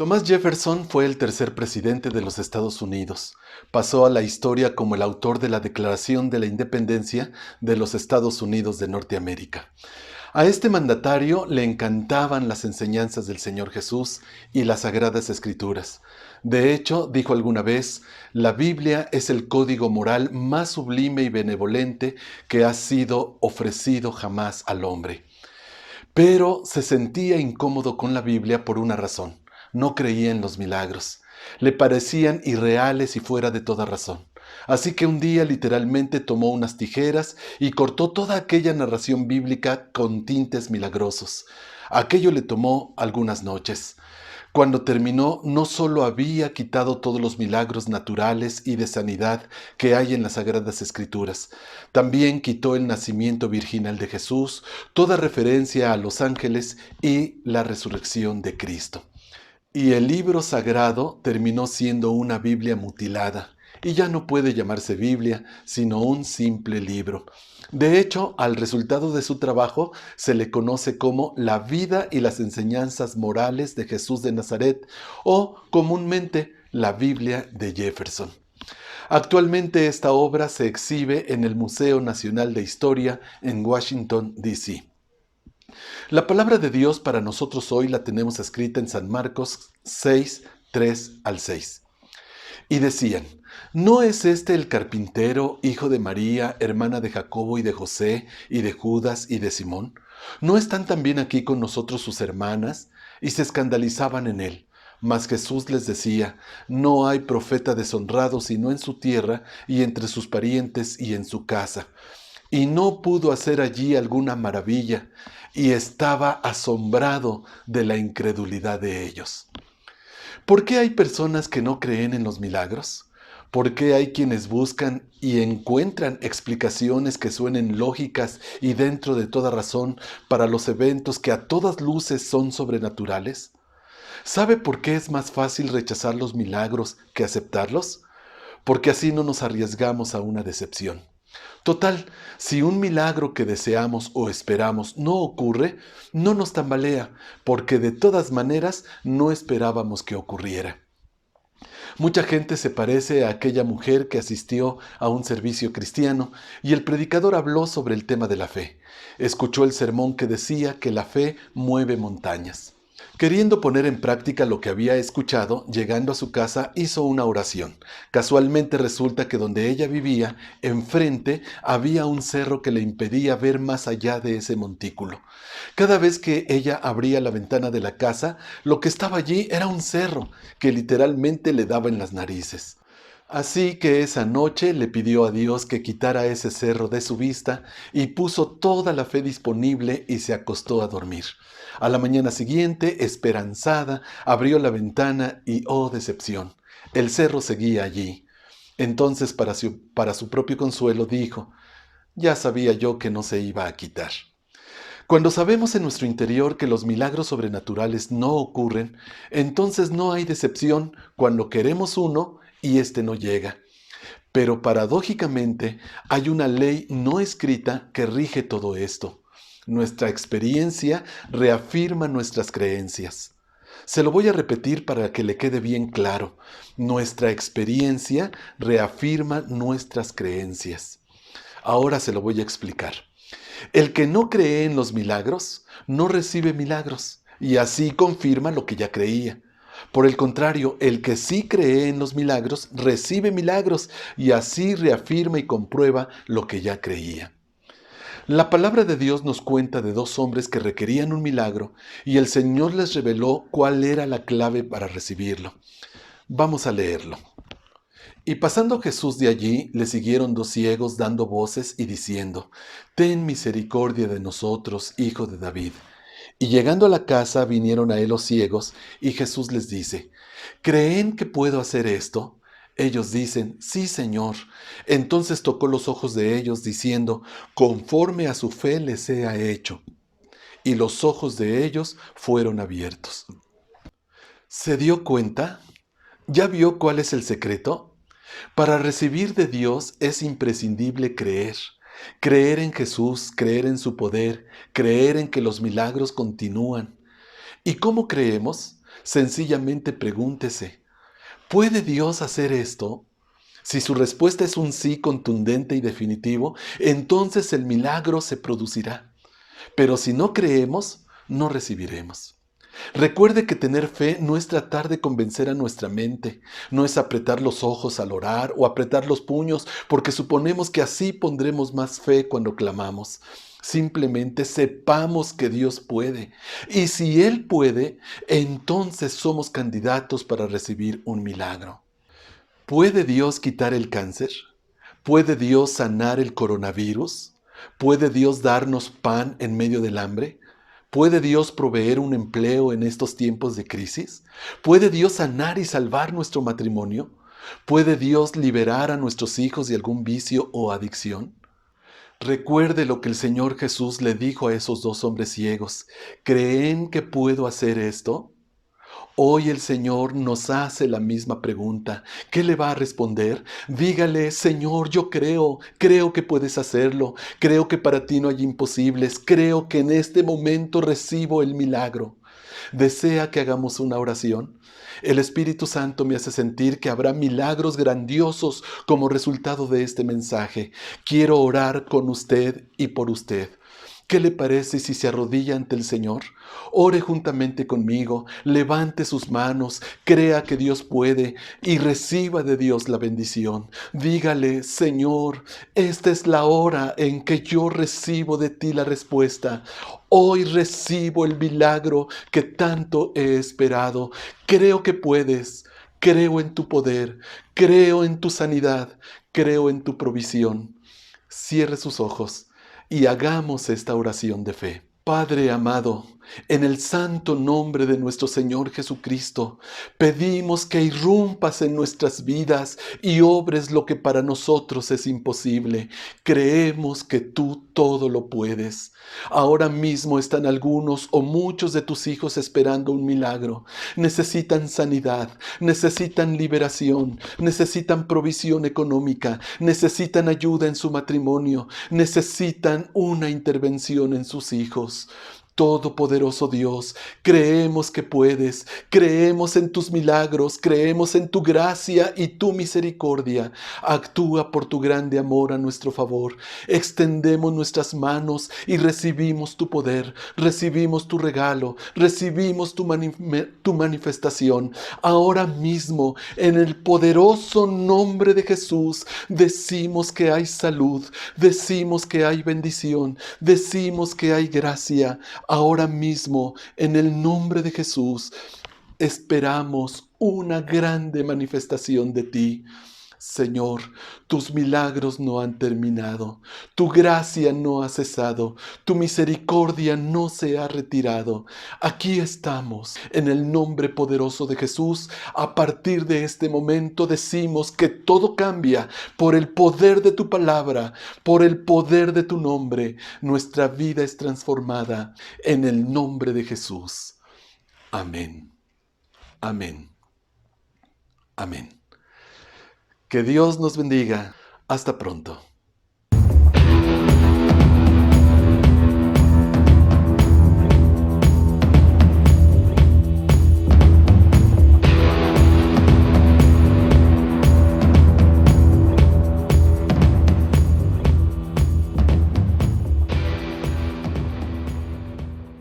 Thomas Jefferson fue el tercer presidente de los Estados Unidos. Pasó a la historia como el autor de la Declaración de la Independencia de los Estados Unidos de Norteamérica. A este mandatario le encantaban las enseñanzas del Señor Jesús y las sagradas escrituras. De hecho, dijo alguna vez, la Biblia es el código moral más sublime y benevolente que ha sido ofrecido jamás al hombre. Pero se sentía incómodo con la Biblia por una razón no creía en los milagros. Le parecían irreales y fuera de toda razón. Así que un día literalmente tomó unas tijeras y cortó toda aquella narración bíblica con tintes milagrosos. Aquello le tomó algunas noches. Cuando terminó, no solo había quitado todos los milagros naturales y de sanidad que hay en las Sagradas Escrituras, también quitó el nacimiento virginal de Jesús, toda referencia a los ángeles y la resurrección de Cristo. Y el libro sagrado terminó siendo una Biblia mutilada, y ya no puede llamarse Biblia, sino un simple libro. De hecho, al resultado de su trabajo se le conoce como la vida y las enseñanzas morales de Jesús de Nazaret, o comúnmente la Biblia de Jefferson. Actualmente esta obra se exhibe en el Museo Nacional de Historia en Washington, D.C. La palabra de Dios para nosotros hoy la tenemos escrita en San Marcos 6, 3 al 6. Y decían, ¿no es este el carpintero, hijo de María, hermana de Jacobo y de José, y de Judas y de Simón? ¿No están también aquí con nosotros sus hermanas? Y se escandalizaban en él. Mas Jesús les decía, no hay profeta deshonrado sino en su tierra y entre sus parientes y en su casa. Y no pudo hacer allí alguna maravilla y estaba asombrado de la incredulidad de ellos. ¿Por qué hay personas que no creen en los milagros? ¿Por qué hay quienes buscan y encuentran explicaciones que suenen lógicas y dentro de toda razón para los eventos que a todas luces son sobrenaturales? ¿Sabe por qué es más fácil rechazar los milagros que aceptarlos? Porque así no nos arriesgamos a una decepción. Total, si un milagro que deseamos o esperamos no ocurre, no nos tambalea, porque de todas maneras no esperábamos que ocurriera. Mucha gente se parece a aquella mujer que asistió a un servicio cristiano y el predicador habló sobre el tema de la fe. Escuchó el sermón que decía que la fe mueve montañas. Queriendo poner en práctica lo que había escuchado, llegando a su casa hizo una oración. Casualmente resulta que donde ella vivía, enfrente, había un cerro que le impedía ver más allá de ese montículo. Cada vez que ella abría la ventana de la casa, lo que estaba allí era un cerro que literalmente le daba en las narices. Así que esa noche le pidió a Dios que quitara ese cerro de su vista y puso toda la fe disponible y se acostó a dormir. A la mañana siguiente, esperanzada, abrió la ventana y, oh decepción, el cerro seguía allí. Entonces, para su, para su propio consuelo, dijo, ya sabía yo que no se iba a quitar. Cuando sabemos en nuestro interior que los milagros sobrenaturales no ocurren, entonces no hay decepción cuando queremos uno y éste no llega. Pero paradójicamente hay una ley no escrita que rige todo esto. Nuestra experiencia reafirma nuestras creencias. Se lo voy a repetir para que le quede bien claro. Nuestra experiencia reafirma nuestras creencias. Ahora se lo voy a explicar. El que no cree en los milagros no recibe milagros y así confirma lo que ya creía. Por el contrario, el que sí cree en los milagros recibe milagros y así reafirma y comprueba lo que ya creía. La palabra de Dios nos cuenta de dos hombres que requerían un milagro y el Señor les reveló cuál era la clave para recibirlo. Vamos a leerlo. Y pasando Jesús de allí, le siguieron dos ciegos dando voces y diciendo, Ten misericordia de nosotros, hijo de David. Y llegando a la casa vinieron a él los ciegos, y Jesús les dice, ¿creen que puedo hacer esto? Ellos dicen, sí, Señor. Entonces tocó los ojos de ellos, diciendo, conforme a su fe les sea hecho. Y los ojos de ellos fueron abiertos. ¿Se dio cuenta? ¿Ya vio cuál es el secreto? Para recibir de Dios es imprescindible creer. Creer en Jesús, creer en su poder, creer en que los milagros continúan. ¿Y cómo creemos? Sencillamente pregúntese, ¿puede Dios hacer esto? Si su respuesta es un sí contundente y definitivo, entonces el milagro se producirá. Pero si no creemos, no recibiremos. Recuerde que tener fe no es tratar de convencer a nuestra mente, no es apretar los ojos al orar o apretar los puños porque suponemos que así pondremos más fe cuando clamamos. Simplemente sepamos que Dios puede. Y si Él puede, entonces somos candidatos para recibir un milagro. ¿Puede Dios quitar el cáncer? ¿Puede Dios sanar el coronavirus? ¿Puede Dios darnos pan en medio del hambre? ¿Puede Dios proveer un empleo en estos tiempos de crisis? ¿Puede Dios sanar y salvar nuestro matrimonio? ¿Puede Dios liberar a nuestros hijos de algún vicio o adicción? Recuerde lo que el Señor Jesús le dijo a esos dos hombres ciegos. ¿Creen que puedo hacer esto? Hoy el Señor nos hace la misma pregunta. ¿Qué le va a responder? Dígale, Señor, yo creo, creo que puedes hacerlo, creo que para ti no hay imposibles, creo que en este momento recibo el milagro. ¿Desea que hagamos una oración? El Espíritu Santo me hace sentir que habrá milagros grandiosos como resultado de este mensaje. Quiero orar con usted y por usted. ¿Qué le parece si se arrodilla ante el Señor? Ore juntamente conmigo, levante sus manos, crea que Dios puede y reciba de Dios la bendición. Dígale, Señor, esta es la hora en que yo recibo de ti la respuesta. Hoy recibo el milagro que tanto he esperado. Creo que puedes. Creo en tu poder, creo en tu sanidad, creo en tu provisión. Cierre sus ojos y hagamos esta oración de fe. Padre amado, en el santo nombre de nuestro Señor Jesucristo, pedimos que irrumpas en nuestras vidas y obres lo que para nosotros es imposible. Creemos que tú todo lo puedes. Ahora mismo están algunos o muchos de tus hijos esperando un milagro. Necesitan sanidad, necesitan liberación, necesitan provisión económica, necesitan ayuda en su matrimonio, necesitan una intervención en sus hijos. Todopoderoso Dios, creemos que puedes, creemos en tus milagros, creemos en tu gracia y tu misericordia. Actúa por tu grande amor a nuestro favor. Extendemos nuestras manos y recibimos tu poder, recibimos tu regalo, recibimos tu, tu manifestación. Ahora mismo, en el poderoso nombre de Jesús, decimos que hay salud, decimos que hay bendición, decimos que hay gracia Ahora mismo, en el nombre de Jesús, esperamos una grande manifestación de ti. Señor, tus milagros no han terminado, tu gracia no ha cesado, tu misericordia no se ha retirado. Aquí estamos, en el nombre poderoso de Jesús. A partir de este momento decimos que todo cambia por el poder de tu palabra, por el poder de tu nombre. Nuestra vida es transformada en el nombre de Jesús. Amén. Amén. Amén. Que Dios nos bendiga. Hasta pronto.